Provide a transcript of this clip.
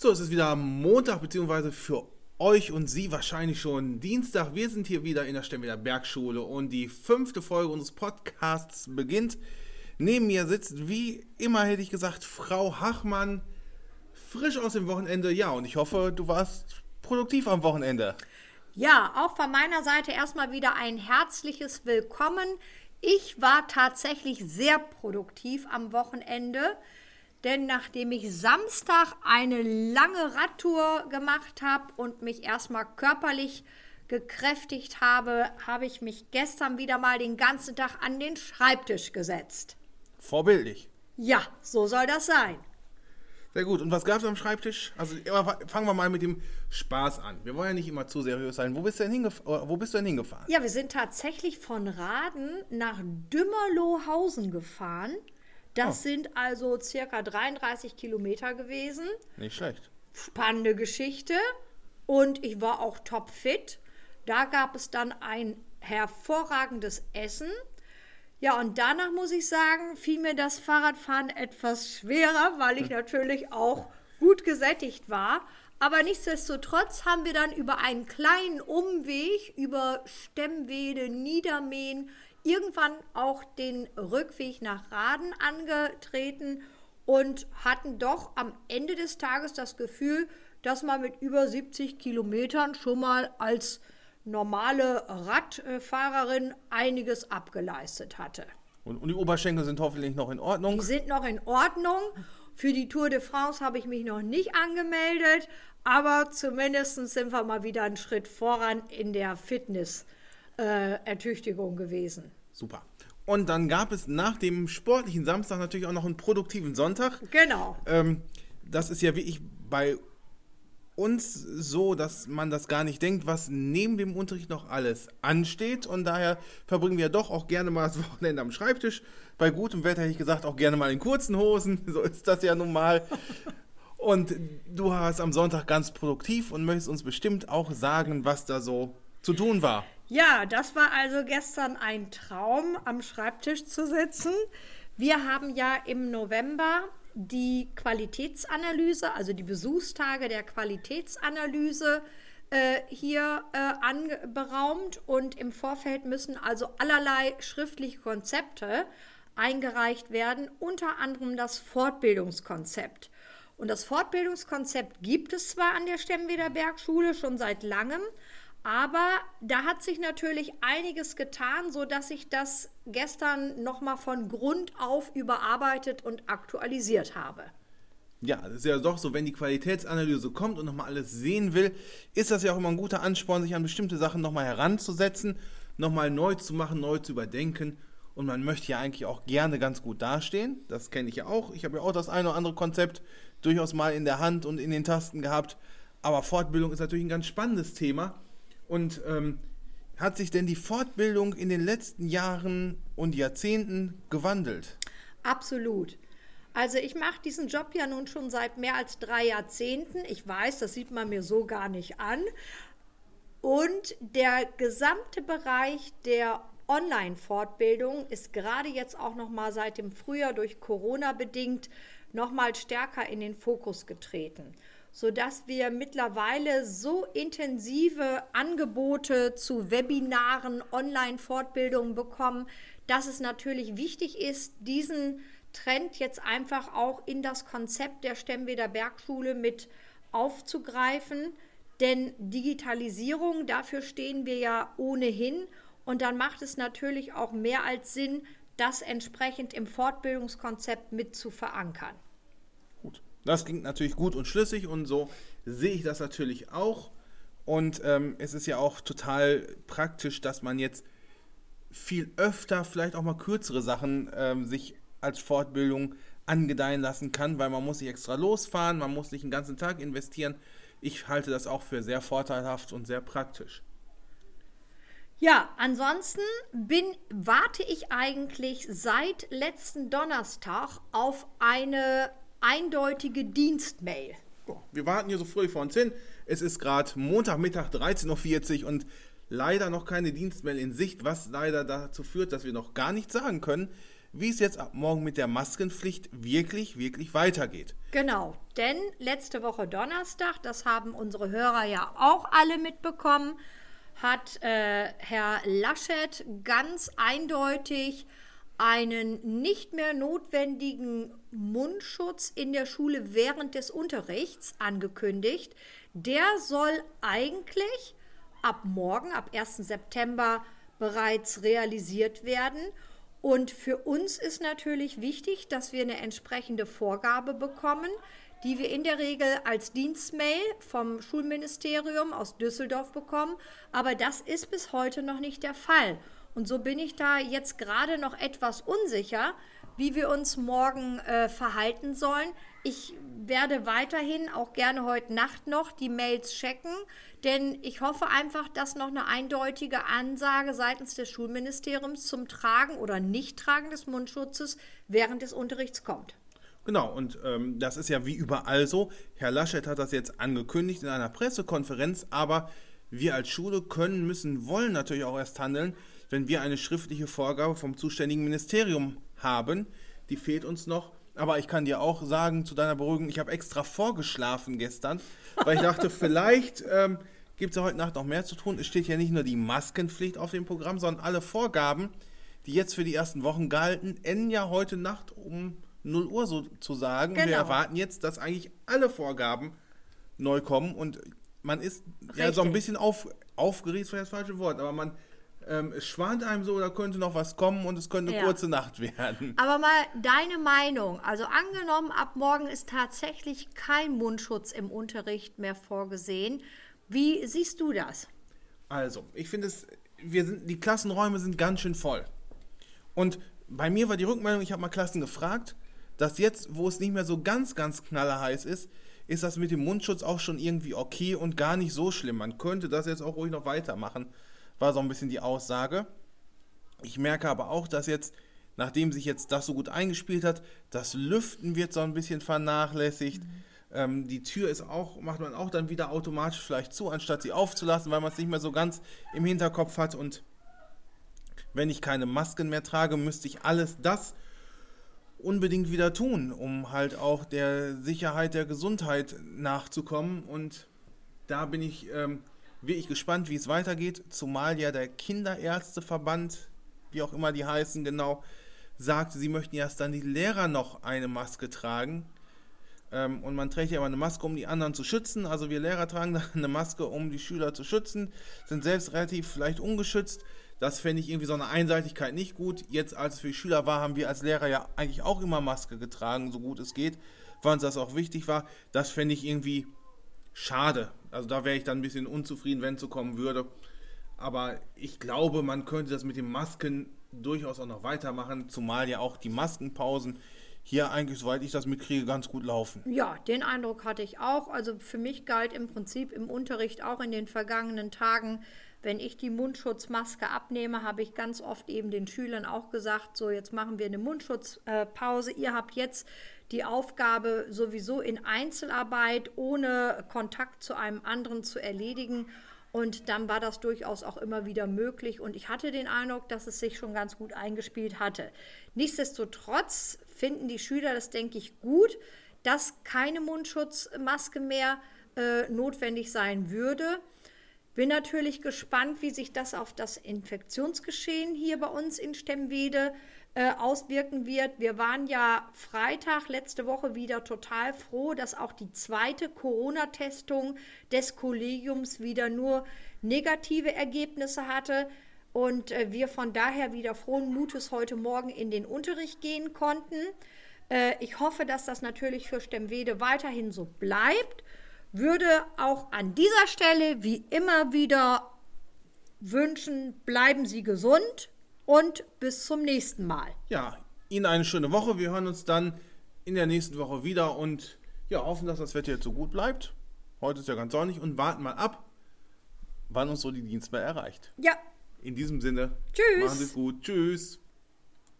So, es ist wieder Montag, beziehungsweise für euch und Sie wahrscheinlich schon Dienstag. Wir sind hier wieder in der Stemmider Bergschule und die fünfte Folge unseres Podcasts beginnt. Neben mir sitzt, wie immer hätte ich gesagt, Frau Hachmann, frisch aus dem Wochenende. Ja, und ich hoffe, du warst produktiv am Wochenende. Ja, auch von meiner Seite erstmal wieder ein herzliches Willkommen. Ich war tatsächlich sehr produktiv am Wochenende. Denn nachdem ich Samstag eine lange Radtour gemacht habe und mich erstmal körperlich gekräftigt habe, habe ich mich gestern wieder mal den ganzen Tag an den Schreibtisch gesetzt. Vorbildlich. Ja, so soll das sein. Sehr gut. Und was gab es am Schreibtisch? Also fangen wir mal mit dem Spaß an. Wir wollen ja nicht immer zu seriös sein. Wo bist du denn, hingef wo bist du denn hingefahren? Ja, wir sind tatsächlich von Raden nach Dümmerlohausen gefahren. Das oh. sind also circa 33 Kilometer gewesen. Nicht schlecht. Spannende Geschichte. Und ich war auch topfit. Da gab es dann ein hervorragendes Essen. Ja, und danach muss ich sagen, fiel mir das Fahrradfahren etwas schwerer, weil ich natürlich auch gut gesättigt war. Aber nichtsdestotrotz haben wir dann über einen kleinen Umweg über Stemmwede, Niedermähen, irgendwann auch den Rückweg nach Raden angetreten und hatten doch am Ende des Tages das Gefühl, dass man mit über 70 Kilometern schon mal als normale Radfahrerin einiges abgeleistet hatte. Und, und die Oberschenkel sind hoffentlich noch in Ordnung? Die sind noch in Ordnung. Für die Tour de France habe ich mich noch nicht angemeldet, aber zumindest sind wir mal wieder einen Schritt voran in der Fitnessertüchtigung äh, gewesen. Super. Und dann gab es nach dem sportlichen Samstag natürlich auch noch einen produktiven Sonntag. Genau. Ähm, das ist ja wie ich bei uns so, dass man das gar nicht denkt, was neben dem Unterricht noch alles ansteht. Und daher verbringen wir doch auch gerne mal das Wochenende am Schreibtisch. Bei gutem Wetter hätte ich gesagt, auch gerne mal in kurzen Hosen. So ist das ja nun mal. Und du warst am Sonntag ganz produktiv und möchtest uns bestimmt auch sagen, was da so zu tun war. Ja, das war also gestern ein Traum, am Schreibtisch zu sitzen. Wir haben ja im November die Qualitätsanalyse, also die Besuchstage der Qualitätsanalyse äh, hier äh, anberaumt und im Vorfeld müssen also allerlei schriftliche Konzepte eingereicht werden, unter anderem das Fortbildungskonzept. Und das Fortbildungskonzept gibt es zwar an der Stemweder Bergschule schon seit langem, aber da hat sich natürlich einiges getan, sodass ich das gestern nochmal von Grund auf überarbeitet und aktualisiert habe. Ja, das ist ja doch so, wenn die Qualitätsanalyse kommt und nochmal alles sehen will, ist das ja auch immer ein guter Ansporn, sich an bestimmte Sachen nochmal heranzusetzen, nochmal neu zu machen, neu zu überdenken. Und man möchte ja eigentlich auch gerne ganz gut dastehen. Das kenne ich ja auch. Ich habe ja auch das eine oder andere Konzept durchaus mal in der Hand und in den Tasten gehabt. Aber Fortbildung ist natürlich ein ganz spannendes Thema. Und ähm, hat sich denn die Fortbildung in den letzten Jahren und Jahrzehnten gewandelt? Absolut. Also ich mache diesen Job ja nun schon seit mehr als drei Jahrzehnten. Ich weiß, das sieht man mir so gar nicht an. Und der gesamte Bereich der Online-Fortbildung ist gerade jetzt auch noch mal seit dem Frühjahr durch Corona bedingt noch mal stärker in den Fokus getreten sodass wir mittlerweile so intensive Angebote zu Webinaren, Online-Fortbildungen bekommen, dass es natürlich wichtig ist, diesen Trend jetzt einfach auch in das Konzept der Stemmweder Bergschule mit aufzugreifen. Denn Digitalisierung, dafür stehen wir ja ohnehin. Und dann macht es natürlich auch mehr als Sinn, das entsprechend im Fortbildungskonzept mit zu verankern. Das klingt natürlich gut und schlüssig und so sehe ich das natürlich auch. Und ähm, es ist ja auch total praktisch, dass man jetzt viel öfter vielleicht auch mal kürzere Sachen ähm, sich als Fortbildung angedeihen lassen kann, weil man muss sich extra losfahren, man muss nicht einen ganzen Tag investieren. Ich halte das auch für sehr vorteilhaft und sehr praktisch. Ja, ansonsten bin, warte ich eigentlich seit letzten Donnerstag auf eine eindeutige Dienstmail. Wir warten hier so früh vor uns hin. Es ist gerade Montagmittag 13.40 Uhr und leider noch keine Dienstmail in Sicht, was leider dazu führt, dass wir noch gar nichts sagen können, wie es jetzt ab morgen mit der Maskenpflicht wirklich, wirklich weitergeht. Genau, denn letzte Woche Donnerstag, das haben unsere Hörer ja auch alle mitbekommen, hat äh, Herr Laschet ganz eindeutig einen nicht mehr notwendigen Mundschutz in der Schule während des Unterrichts angekündigt. Der soll eigentlich ab morgen, ab 1. September, bereits realisiert werden. Und für uns ist natürlich wichtig, dass wir eine entsprechende Vorgabe bekommen, die wir in der Regel als Dienstmail vom Schulministerium aus Düsseldorf bekommen. Aber das ist bis heute noch nicht der Fall. Und so bin ich da jetzt gerade noch etwas unsicher, wie wir uns morgen äh, verhalten sollen. Ich werde weiterhin auch gerne heute Nacht noch die Mails checken, denn ich hoffe einfach, dass noch eine eindeutige Ansage seitens des Schulministeriums zum Tragen oder Nichttragen des Mundschutzes während des Unterrichts kommt. Genau, und ähm, das ist ja wie überall so. Herr Laschet hat das jetzt angekündigt in einer Pressekonferenz, aber wir als Schule können, müssen, wollen natürlich auch erst handeln, wenn wir eine schriftliche Vorgabe vom zuständigen Ministerium haben. Die fehlt uns noch. Aber ich kann dir auch sagen, zu deiner Beruhigung, ich habe extra vorgeschlafen gestern, weil ich dachte, vielleicht ähm, gibt es ja heute Nacht noch mehr zu tun. Es steht ja nicht nur die Maskenpflicht auf dem Programm, sondern alle Vorgaben, die jetzt für die ersten Wochen galten, enden ja heute Nacht um 0 Uhr sozusagen. Genau. Wir erwarten jetzt, dass eigentlich alle Vorgaben neu kommen und man ist Richtig. ja so ein bisschen auf, aufgeregt, vielleicht das falsche Wort, aber man ähm, es schwant einem so, da könnte noch was kommen und es könnte eine ja. kurze Nacht werden. Aber mal deine Meinung. Also angenommen, ab morgen ist tatsächlich kein Mundschutz im Unterricht mehr vorgesehen. Wie siehst du das? Also, ich finde es, wir sind, die Klassenräume sind ganz schön voll. Und bei mir war die Rückmeldung, ich habe mal Klassen gefragt, dass jetzt, wo es nicht mehr so ganz, ganz knallerheiß ist, ist das mit dem Mundschutz auch schon irgendwie okay und gar nicht so schlimm. Man könnte das jetzt auch ruhig noch weitermachen war so ein bisschen die Aussage. Ich merke aber auch, dass jetzt, nachdem sich jetzt das so gut eingespielt hat, das Lüften wird so ein bisschen vernachlässigt. Mhm. Ähm, die Tür ist auch, macht man auch dann wieder automatisch vielleicht zu, anstatt sie aufzulassen, weil man es nicht mehr so ganz im Hinterkopf hat. Und wenn ich keine Masken mehr trage, müsste ich alles das unbedingt wieder tun, um halt auch der Sicherheit der Gesundheit nachzukommen. Und da bin ich ähm, wirklich gespannt, wie es weitergeht, zumal ja der Kinderärzteverband, wie auch immer die heißen, genau, sagte, sie möchten erst dann die Lehrer noch eine Maske tragen. Ähm, und man trägt ja immer eine Maske, um die anderen zu schützen. Also wir Lehrer tragen dann eine Maske, um die Schüler zu schützen, sind selbst relativ vielleicht ungeschützt. Das fände ich irgendwie so eine Einseitigkeit nicht gut. Jetzt, als es für die Schüler war, haben wir als Lehrer ja eigentlich auch immer Maske getragen, so gut es geht, weil uns das auch wichtig war. Das fände ich irgendwie schade. Also da wäre ich dann ein bisschen unzufrieden, wenn es so kommen würde. Aber ich glaube, man könnte das mit den Masken durchaus auch noch weitermachen, zumal ja auch die Maskenpausen hier eigentlich, soweit ich das mitkriege, ganz gut laufen. Ja, den Eindruck hatte ich auch. Also für mich galt im Prinzip im Unterricht auch in den vergangenen Tagen, wenn ich die Mundschutzmaske abnehme, habe ich ganz oft eben den Schülern auch gesagt, so jetzt machen wir eine Mundschutzpause. Ihr habt jetzt die Aufgabe sowieso in Einzelarbeit ohne Kontakt zu einem anderen zu erledigen. Und dann war das durchaus auch immer wieder möglich. Und ich hatte den Eindruck, dass es sich schon ganz gut eingespielt hatte. Nichtsdestotrotz finden die Schüler das, denke ich, gut, dass keine Mundschutzmaske mehr äh, notwendig sein würde. Bin natürlich gespannt, wie sich das auf das Infektionsgeschehen hier bei uns in Stemwede äh, auswirken wird. Wir waren ja Freitag letzte Woche wieder total froh, dass auch die zweite Corona-Testung des Kollegiums wieder nur negative Ergebnisse hatte und äh, wir von daher wieder frohen Mutes heute Morgen in den Unterricht gehen konnten. Äh, ich hoffe, dass das natürlich für Stemwede weiterhin so bleibt. Würde auch an dieser Stelle wie immer wieder wünschen, bleiben Sie gesund, und bis zum nächsten Mal. Ja, Ihnen eine schöne Woche. Wir hören uns dann in der nächsten Woche wieder und ja, hoffen, dass das Wetter jetzt so gut bleibt. Heute ist ja ganz sonnig und warten mal ab, wann uns so die Dienstbar erreicht. Ja. In diesem Sinne, Tschüss. machen Sie es gut. Tschüss.